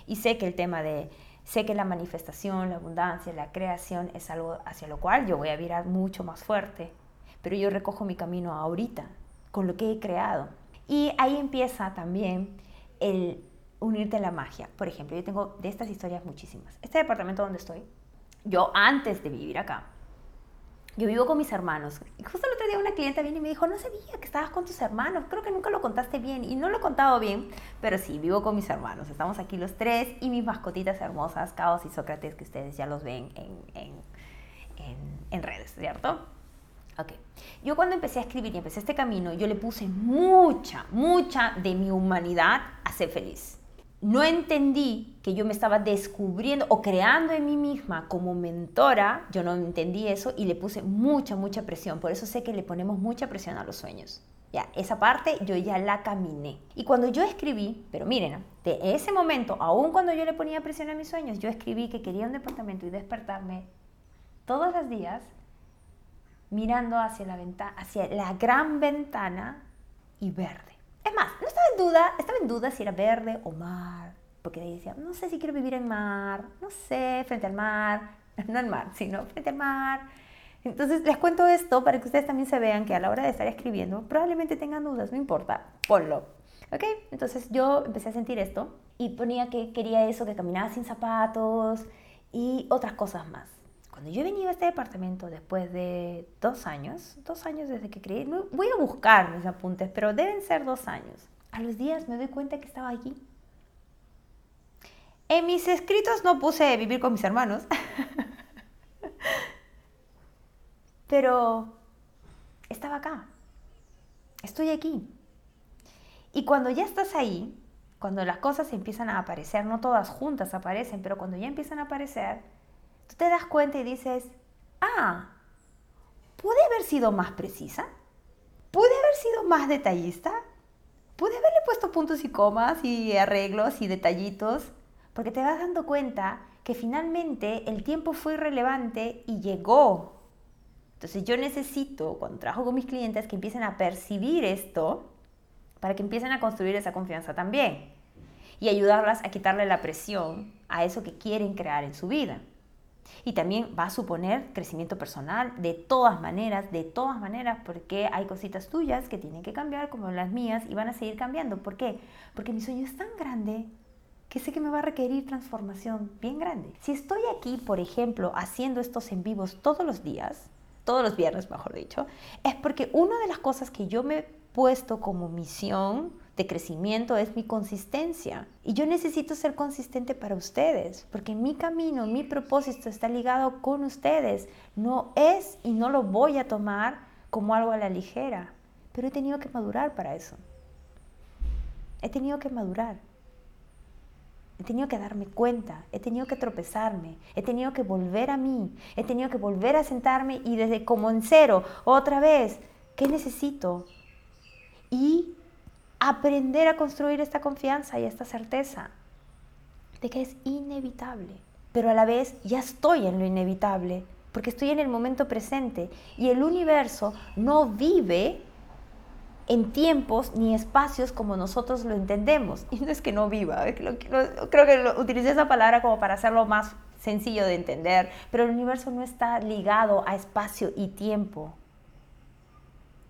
Y sé que el tema de, sé que la manifestación, la abundancia, la creación es algo hacia lo cual yo voy a virar mucho más fuerte. Pero yo recojo mi camino ahorita, con lo que he creado. Y ahí empieza también el unirte a la magia. Por ejemplo, yo tengo de estas historias muchísimas. Este departamento donde estoy, yo antes de vivir acá, yo vivo con mis hermanos. Y justo el otro día una clienta vino y me dijo, no sabía que estabas con tus hermanos, creo que nunca lo contaste bien. Y no lo he contado bien, pero sí, vivo con mis hermanos. Estamos aquí los tres y mis mascotitas hermosas, Caos y Sócrates, que ustedes ya los ven en, en, redes, ¿cierto? Ok. Yo cuando empecé a escribir y empecé este camino, yo le puse mucha, mucha de mi humanidad a ser feliz. No entendí que yo me estaba descubriendo o creando en mí misma como mentora, yo no entendí eso y le puse mucha, mucha presión. Por eso sé que le ponemos mucha presión a los sueños. Ya, esa parte yo ya la caminé. Y cuando yo escribí, pero miren, de ese momento, aún cuando yo le ponía presión a mis sueños, yo escribí que quería un departamento y despertarme todos los días mirando hacia la, ventana, hacia la gran ventana y verde. Es más, no estaba en duda, estaba en duda si era verde o mar, porque ahí decía, no sé si quiero vivir en mar, no sé, frente al mar, no al mar, sino frente al mar. Entonces les cuento esto para que ustedes también se vean que a la hora de estar escribiendo probablemente tengan dudas, no importa, ponlo. ¿Ok? Entonces yo empecé a sentir esto y ponía que quería eso, que caminaba sin zapatos y otras cosas más. Cuando yo he venido a este departamento después de dos años, dos años desde que creí, voy a buscar mis apuntes, pero deben ser dos años. A los días me doy cuenta que estaba aquí. En mis escritos no puse vivir con mis hermanos, pero estaba acá. Estoy aquí. Y cuando ya estás ahí, cuando las cosas empiezan a aparecer, no todas juntas aparecen, pero cuando ya empiezan a aparecer, tú te das cuenta y dices, ah, ¿pude haber sido más precisa? ¿Pude haber sido más detallista? ¿Pude haberle puesto puntos y comas y arreglos y detallitos? Porque te vas dando cuenta que finalmente el tiempo fue irrelevante y llegó. Entonces yo necesito, cuando trabajo con mis clientes, que empiecen a percibir esto para que empiecen a construir esa confianza también y ayudarlas a quitarle la presión a eso que quieren crear en su vida. Y también va a suponer crecimiento personal de todas maneras, de todas maneras, porque hay cositas tuyas que tienen que cambiar como las mías y van a seguir cambiando. ¿Por qué? Porque mi sueño es tan grande que sé que me va a requerir transformación bien grande. Si estoy aquí, por ejemplo, haciendo estos en vivos todos los días, todos los viernes, mejor dicho, es porque una de las cosas que yo me he puesto como misión de crecimiento es mi consistencia. Y yo necesito ser consistente para ustedes, porque mi camino, mi propósito está ligado con ustedes. No es y no lo voy a tomar como algo a la ligera, pero he tenido que madurar para eso. He tenido que madurar. He tenido que darme cuenta, he tenido que tropezarme, he tenido que volver a mí, he tenido que volver a sentarme y desde como en cero, otra vez, ¿qué necesito? Y aprender a construir esta confianza y esta certeza de que es inevitable, pero a la vez ya estoy en lo inevitable, porque estoy en el momento presente y el universo no vive en tiempos ni espacios como nosotros lo entendemos. Y no es que no viva, creo que utilicé esa palabra como para hacerlo más sencillo de entender, pero el universo no está ligado a espacio y tiempo.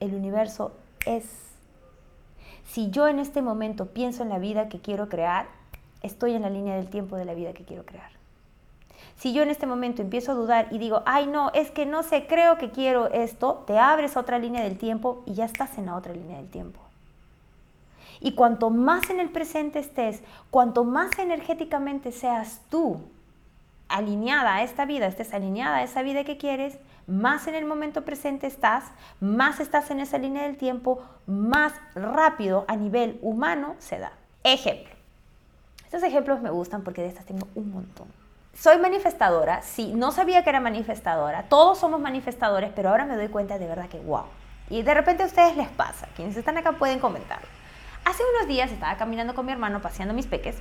El universo es si yo en este momento pienso en la vida que quiero crear, estoy en la línea del tiempo de la vida que quiero crear. Si yo en este momento empiezo a dudar y digo, ay no, es que no sé, creo que quiero esto, te abres a otra línea del tiempo y ya estás en la otra línea del tiempo. Y cuanto más en el presente estés, cuanto más energéticamente seas tú alineada a esta vida, estés alineada a esa vida que quieres, más en el momento presente estás, más estás en esa línea del tiempo, más rápido a nivel humano se da. Ejemplo. Estos ejemplos me gustan porque de estas tengo un montón. Soy manifestadora, sí, no sabía que era manifestadora, todos somos manifestadores, pero ahora me doy cuenta de verdad que wow. Y de repente a ustedes les pasa, quienes están acá pueden comentar. Hace unos días estaba caminando con mi hermano, paseando mis peques,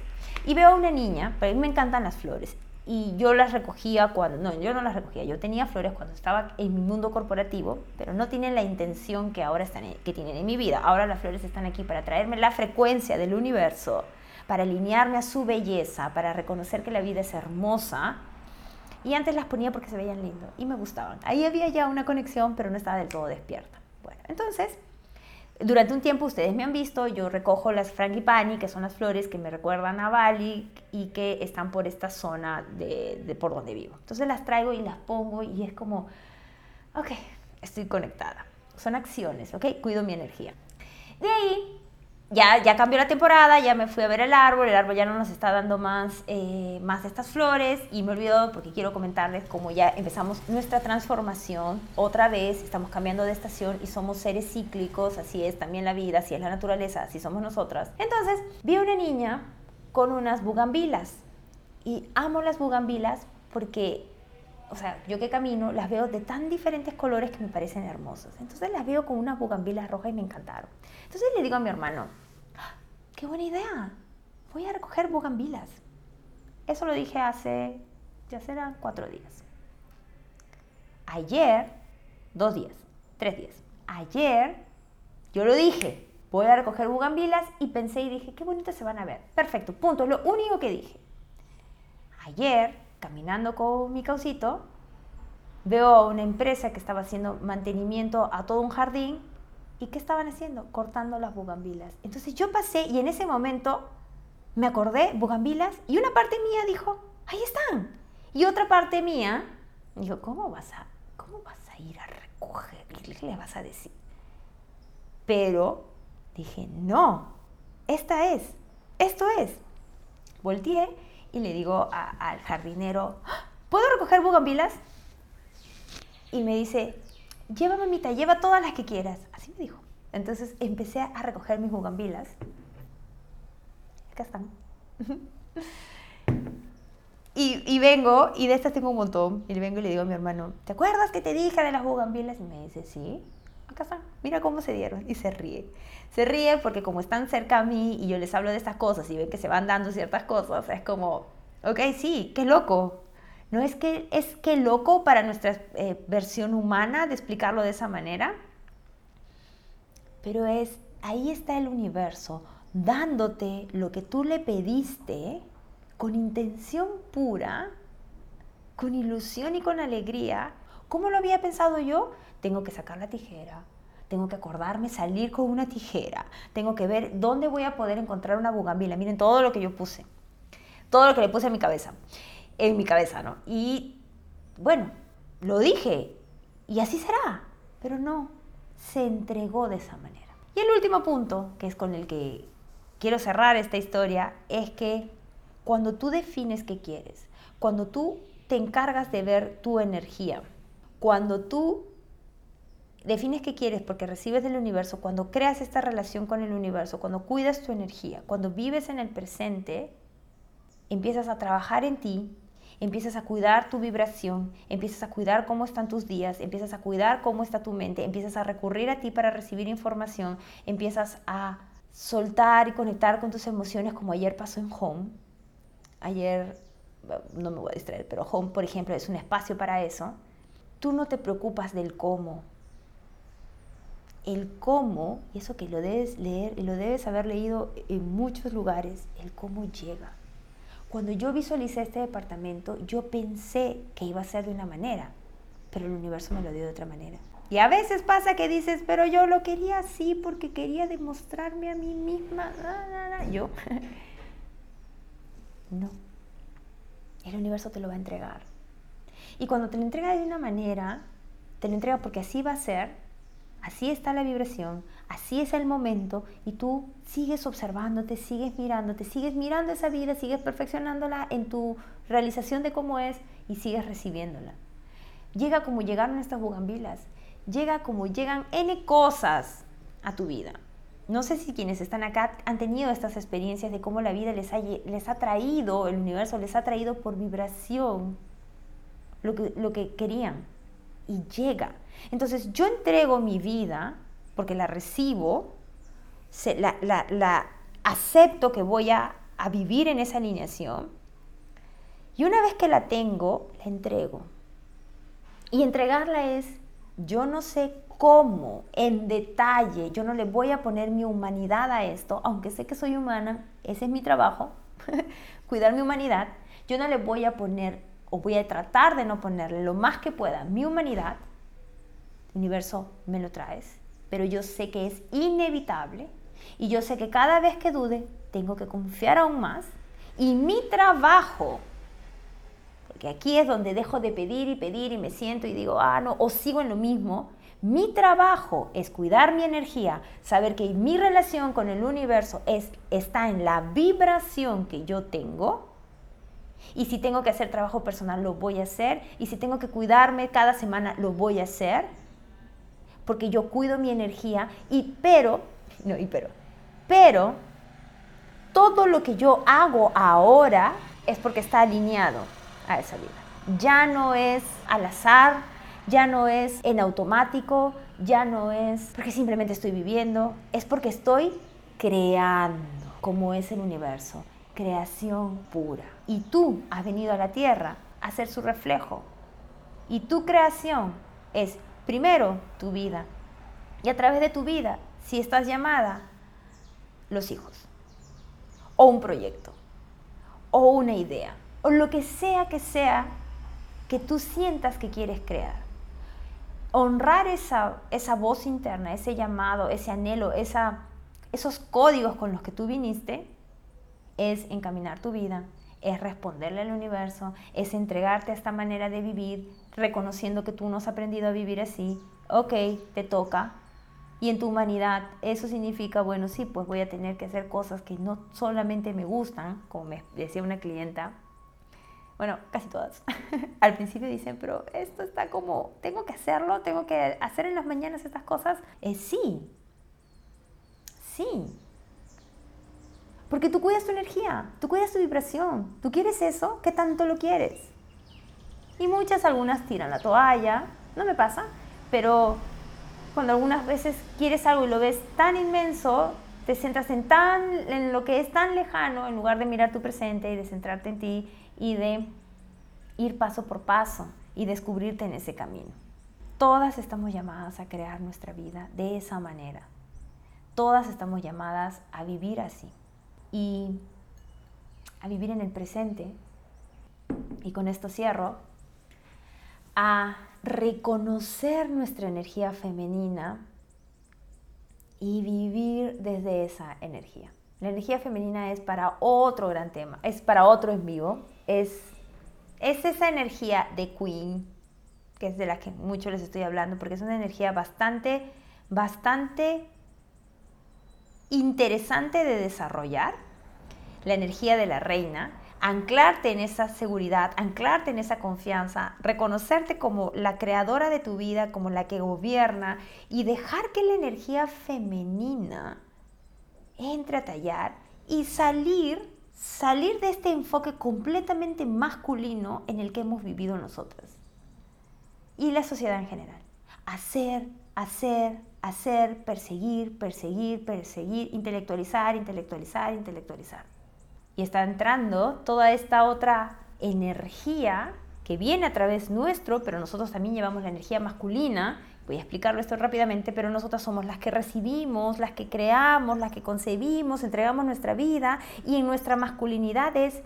y veo a una niña, pero a mí me encantan las flores, y yo las recogía cuando, no, yo no las recogía, yo tenía flores cuando estaba en mi mundo corporativo, pero no tienen la intención que ahora están, que tienen en mi vida. Ahora las flores están aquí para traerme la frecuencia del universo, para alinearme a su belleza, para reconocer que la vida es hermosa. Y antes las ponía porque se veían lindo y me gustaban. Ahí había ya una conexión, pero no estaba del todo despierta. Bueno, entonces durante un tiempo ustedes me han visto, yo recojo las frangipani, que son las flores que me recuerdan a Bali y que están por esta zona de, por donde vivo. Entonces las traigo y las pongo y es como, ok, estoy conectada. Son acciones, ok, cuido mi energía. De ahí ya, ya cambió la temporada, ya me fui a ver el árbol, el árbol ya no nos está dando más, eh, más estas flores y me olvido porque quiero comentarles cómo ya empezamos nuestra transformación otra vez, estamos cambiando de estación y somos seres cíclicos, así es también la vida, así es la naturaleza, así somos nosotras. Entonces vi a una niña con unas bugambilas y amo las bugambilas porque o sea, yo que camino, las veo de tan diferentes colores que me parecen hermosas. Entonces las veo con unas bugambilas rojas y me encantaron. Entonces le digo a mi hermano, qué buena idea, voy a recoger bugambilas. Eso lo dije hace, ya serán cuatro días. Ayer, dos días, tres días. Ayer yo lo dije, voy a recoger bugambilas y pensé y dije, qué bonitas se van a ver. Perfecto, punto, es lo único que dije. Ayer caminando con mi causito, veo a una empresa que estaba haciendo mantenimiento a todo un jardín y ¿qué estaban haciendo? Cortando las bugambilas. Entonces yo pasé y en ese momento me acordé, bugambilas, y una parte mía dijo, ahí están. Y otra parte mía dijo, ¿cómo vas a, cómo vas a ir a recoger? ¿Qué le vas a decir? Pero dije, no, esta es, esto es. Volteé y le digo al jardinero, ¿puedo recoger bugambilas? Y me dice, lleva mamita, lleva todas las que quieras. Así me dijo. Entonces empecé a recoger mis bugambilas. acá están. y, y, vengo, y de estas tengo un montón, y vengo y le digo a mi hermano, ¿te acuerdas que te dije de las bugambilas? Y me dice, sí, acá están, mira cómo se dieron, y se ríe. Se ríe porque como están cerca a mí y yo les hablo de estas cosas y ven que se van dando ciertas cosas, es como, ok, sí, qué loco. No es que es que loco para nuestra eh, versión humana de explicarlo de esa manera, pero es, ahí está el universo dándote lo que tú le pediste con intención pura, con ilusión y con alegría. ¿Cómo lo había pensado yo? Tengo que sacar la tijera, tengo que acordarme salir con una tijera, tengo que ver dónde voy a poder encontrar una bugambila. Miren todo lo que yo puse, todo lo que le puse en mi cabeza, en mi cabeza, ¿no? Y bueno, lo dije y así será, pero no, se entregó de esa manera. Y el último punto, que es con el que quiero cerrar esta historia, es que cuando tú defines qué quieres, cuando tú te encargas de ver tu energía, cuando tú defines qué quieres porque recibes del universo, cuando creas esta relación con el universo, cuando cuidas tu energía, cuando vives en el presente, empiezas a trabajar en ti empiezas a cuidar tu vibración, empiezas a cuidar cómo están tus días, empiezas a cuidar cómo está tu mente, empiezas a recurrir a ti para recibir información, empiezas a soltar y conectar con tus emociones como ayer pasó en Home. Ayer, no me voy a distraer, pero Home, por ejemplo, es un espacio para eso. Tú no te preocupas del cómo. El cómo, y eso que lo debes leer y lo debes haber leído en muchos lugares, el cómo llega. Cuando yo visualicé este departamento, yo pensé que iba a ser de una manera, pero el universo me lo dio de otra manera. Y a veces pasa que dices, pero yo lo quería así porque quería demostrarme a mí misma. Yo, no. El universo te lo va a entregar. Y cuando te lo entrega de una manera, te lo entrega porque así va a ser, así está la vibración, así es el momento y tú sigues observándote, sigues mirándote, sigues mirando esa vida, sigues perfeccionándola en tu realización de cómo es y sigues recibiéndola. Llega como llegaron estas bugambilas, llega como llegan N cosas a tu vida. No sé si quienes están acá han tenido estas experiencias de cómo la vida les ha, les ha traído, el universo les ha traído por vibración lo que, lo que querían y llega. Entonces yo entrego mi vida porque la recibo, la, acepto que voy a, a vivir en esa alineación. Y una vez que la tengo, la entrego. Y entregarla es, yo no sé cómo, en detalle, yo no le voy a poner mi humanidad a esto, aunque sé que soy humana, ese es mi trabajo, cuidar mi humanidad, yo no le voy a poner, o voy a tratar de no ponerle lo más que pueda mi humanidad, universo, me lo traes pero yo sé que es inevitable y yo sé que cada vez que dude tengo que confiar aún más y mi trabajo, porque aquí es donde dejo de pedir y pedir y me siento y digo, ah, no, o sigo en lo mismo, mi trabajo es cuidar mi energía, saber que mi relación con el universo es, está en la vibración que yo tengo. Y si tengo que hacer trabajo personal, lo voy a hacer. Y si tengo que cuidarme cada semana, lo voy a hacer porque yo cuido mi energía y pero, no, y pero, pero todo lo que yo hago ahora es porque está alineado a esa vida. Ya no es al azar, ya no es en automático, ya no es porque simplemente estoy viviendo, es porque estoy creando, como es el universo, creación pura. Y tú has venido a la tierra a ser su reflejo. Y tu creación es primero tu vida y a través de tu vida, si estás llamada, los hijos, o un proyecto, o una idea, o lo que sea que sea que tú sientas que quieres crear. Honrar esa, esa voz interna, ese llamado, ese anhelo, esa, esos códigos con los que tú viniste, es encaminar tu vida, es responderle al universo, es entregarte a esta manera de vivir, reconociendo que tú no has aprendido a vivir así. Ok, te toca. Y en tu humanidad eso significa, bueno, sí, pues voy a tener que hacer cosas que no solamente me gustan, como me decía una clienta. Bueno, casi todas. Al principio dicen, pero esto está como, tengo que hacerlo, tengo que hacer en las mañanas estas cosas. Eh, sí, sí, Porque tú cuidas tu energía, tú cuidas tu vibración. ¿Tú quieres eso? ¿Qué tanto lo quieres? Y muchas, algunas tiran la toalla, no me pasa, pero cuando algunas veces quieres algo y lo ves tan inmenso, te centras en, tan, en lo que es tan lejano en lugar de mirar tu presente y de centrarte en ti y de ir paso por paso y descubrirte en ese camino. Todas estamos llamadas a crear nuestra vida de esa manera. Todas estamos llamadas a vivir así y a vivir en el presente. Y con esto cierro, a reconocer nuestra energía femenina y vivir desde esa energía. La energía femenina es para otro gran tema, es para otro en vivo, es, es esa energía de Queen, que es de la que mucho les estoy hablando, porque es una energía bastante, bastante interesante de desarrollar, la energía de la reina, anclarte en esa seguridad, anclarte en esa confianza, reconocerte como la creadora de tu vida, como la que gobierna y dejar que la energía femenina entre a tallar y salir, salir de este enfoque completamente masculino en el que hemos vivido nosotras y la sociedad en general. Hacer, hacer, hacer, perseguir, perseguir, perseguir, intelectualizar, intelectualizar, intelectualizar y está entrando toda esta otra energía que viene a través nuestro, pero nosotros también llevamos la energía masculina. Voy a explicarlo esto rápidamente, pero nosotras somos las que recibimos, las que creamos, las que concebimos, entregamos nuestra vida y en nuestra masculinidad es,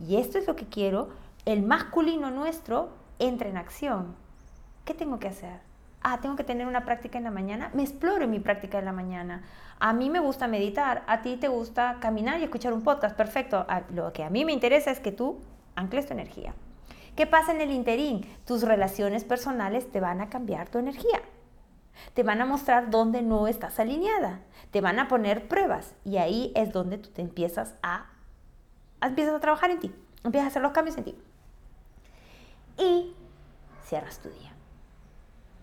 y esto es lo que quiero, el masculino nuestro entra en acción. ¿Qué tengo que hacer? Ah, tengo que tener una práctica en la mañana. Me exploro en mi práctica en la mañana. A mí me gusta meditar, a ti te gusta caminar y escuchar un podcast, perfecto. Lo que a mí me interesa es que tú ancles tu energía. ¿Qué pasa en el interín? Tus relaciones personales te van a cambiar tu energía. Te van a mostrar dónde no estás alineada. Te van a poner pruebas y ahí es donde tú te empiezas a empiezas a trabajar en ti, empiezas a hacer los cambios en ti. Y cierras tu día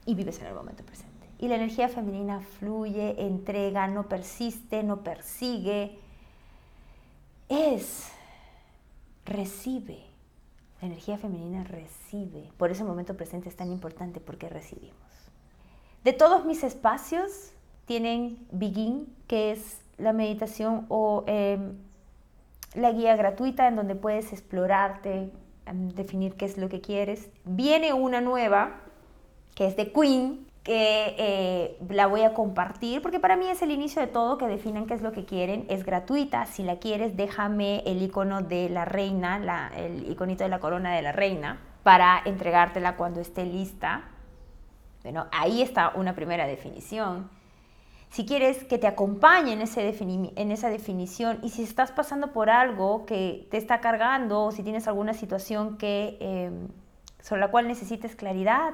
y vives en el momento presente. Y la energía femenina fluye, entrega, no persiste, no persigue. Es, recibe. La energía femenina recibe. Por eso el momento presente es tan importante porque recibimos. De todos mis espacios tienen Begin, que es la meditación o em, la guía gratuita en donde puedes explorarte, em, definir qué es lo que quieres. Viene una nueva, que es de Queen, que eh, la voy a compartir porque para mí es el inicio de todo, que definan qué es lo que quieren, es gratuita, si la quieres déjame el icono de la reina, el iconito de la corona de la reina, para entregártela cuando esté lista. Bueno, ahí está una primera definición. Si quieres que te acompañe en, ese en esa definición y si estás pasando por algo que te está cargando o si tienes alguna situación que, eh, sobre la cual necesites claridad,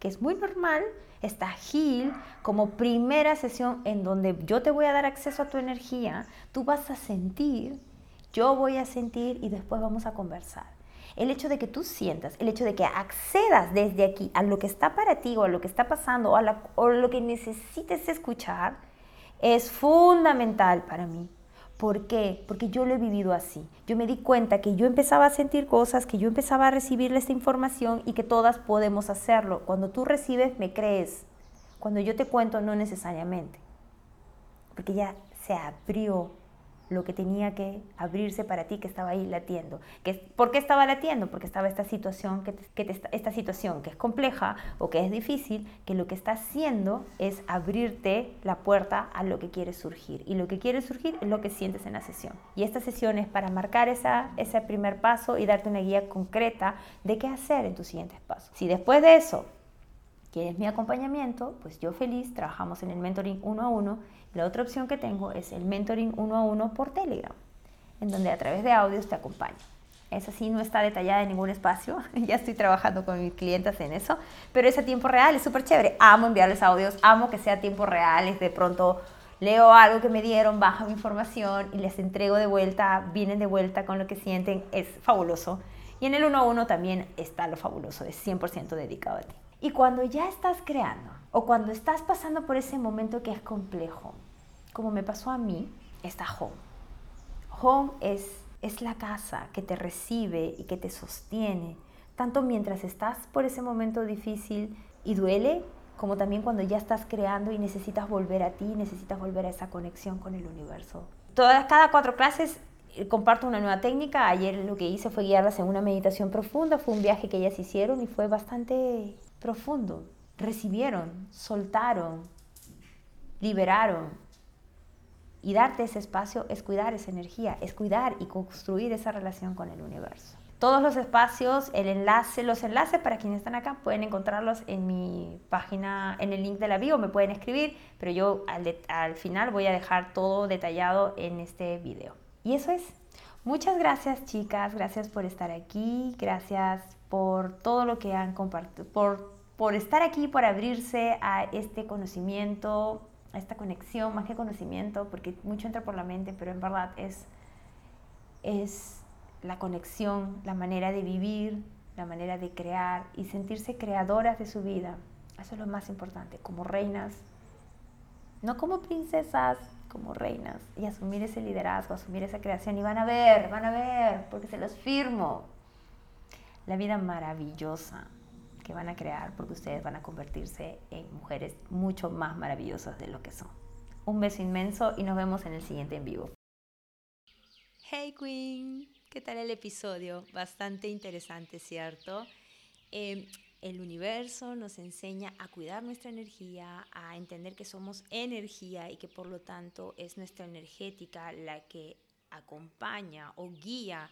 que es muy normal, está Gil como primera sesión en donde yo te voy a dar acceso a tu energía, tú vas a sentir, yo voy a sentir y después vamos a conversar. El hecho de que tú sientas, el hecho de que accedas desde aquí a lo que está para ti o a lo que está pasando o a, lo que necesites escuchar, es fundamental para mí. ¿Por qué? Porque yo lo he vivido así. Yo me di cuenta que yo empezaba a sentir cosas, que yo empezaba a recibir esta información y que todas podemos hacerlo. Cuando tú recibes, me crees. Cuando yo te cuento, no necesariamente. Porque ya se abrió lo que tenía que abrirse para ti, que estaba ahí latiendo. ¿Por qué estaba latiendo? Porque estaba esta situación que, esta situación que es compleja o que es difícil, que lo que está haciendo es abrirte la puerta a lo que quiere surgir. Y lo que quiere surgir es lo que sientes en la sesión. Y esta sesión es para marcar esa, ese primer paso y darte una guía concreta de qué hacer en tus siguientes pasos. Si después de eso quieres mi acompañamiento, pues yo feliz, trabajamos en el mentoring uno a uno la otra opción que tengo es el mentoring uno a uno por Telegram, en donde a través de audios te acompaño. Esa sí no está detallada en ningún espacio, ya estoy trabajando con mis clientes en eso, pero es a tiempo real, es súper chévere. Amo enviarles audios, amo que sea a tiempo real, es de pronto leo algo que me dieron, bajo mi información y les entrego de vuelta, vienen de vuelta con lo que sienten, es fabuloso. Y en el uno a uno también está lo fabuloso, es 100% dedicado a ti. Y cuando ya estás creando o cuando estás pasando por ese momento que es complejo, como me pasó a mí, está home. Home es, es la casa que te recibe y que te sostiene, tanto mientras estás por ese momento difícil y duele, como también cuando ya estás creando y necesitas volver a ti, necesitas volver a esa conexión con el universo. Todas, cada cuatro clases eh, comparto una nueva técnica. Ayer lo que hice fue guiarlas en una meditación profunda. Fue un viaje que ellas hicieron y fue bastante profundo. Recibieron, soltaron, liberaron. Y darte ese espacio es cuidar esa energía, es cuidar y construir esa relación con el universo. Todos los espacios, el enlace, los enlaces para quienes están acá pueden encontrarlos en mi página, en el link de la bio, me pueden escribir, pero yo al, al final voy a dejar todo detallado en este video. Y eso es. Muchas gracias chicas, gracias por estar aquí, gracias por todo lo que han compartido, por, por estar aquí, por abrirse a este conocimiento, esta conexión, más que conocimiento, porque mucho entra por la mente, pero en verdad es, es la conexión, la manera de vivir, la manera de crear y sentirse creadoras de su vida. Eso es lo más importante, como reinas, no como princesas, como reinas y asumir ese liderazgo, asumir esa creación y van a ver, van a ver, porque se los firmo, la vida maravillosa que van a crear porque ustedes van a convertirse en mujeres mucho más maravillosas de lo que son. Un beso inmenso y nos vemos en el siguiente en vivo. Hey Queen, ¿qué tal el episodio? Bastante interesante, ¿cierto? Eh, el universo nos enseña a cuidar nuestra energía, a entender que somos energía y que por lo tanto es nuestra energética la que acompaña o guía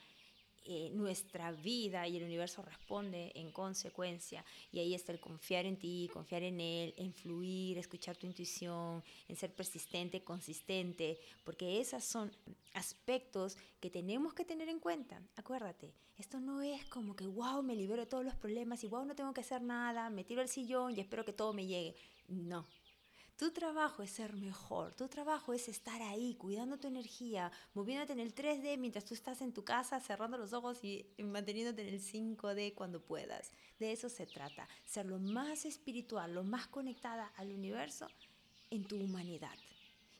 eh, nuestra vida y el universo responde en consecuencia. Y ahí está el confiar en ti, confiar en él, en fluir, escuchar tu intuición, en ser persistente, consistente, porque esos son aspectos que tenemos que tener en cuenta. Acuérdate, esto no es como que, wow, me libero de todos los problemas y wow, no tengo que hacer nada, me tiro al sillón y espero que todo me llegue. No, tu trabajo es ser mejor, tu trabajo es estar ahí, cuidando tu energía, moviéndote en el 3D mientras tú estás en tu casa, cerrando los ojos y manteniéndote en el 5D cuando puedas. De eso se trata, ser lo más espiritual, lo más conectada al universo en tu humanidad.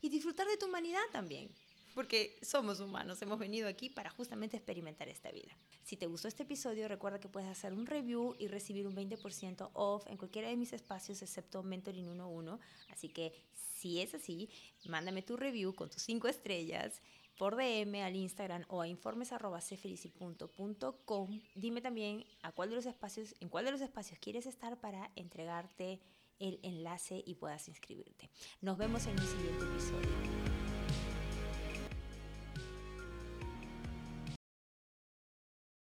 Y disfrutar de tu humanidad también porque somos humanos, hemos venido aquí para justamente experimentar esta vida. Si te gustó este episodio, recuerda que puedes hacer un review y recibir un 20% off en cualquiera de mis espacios excepto Mentoring 11. Así que si es así, mándame tu review con tus 5 estrellas por DM al Instagram o a informes.cfelici.com. Dime también a cuál de los espacios, en cuál de los espacios quieres estar para entregarte el enlace y puedas inscribirte. Nos vemos en el siguiente episodio.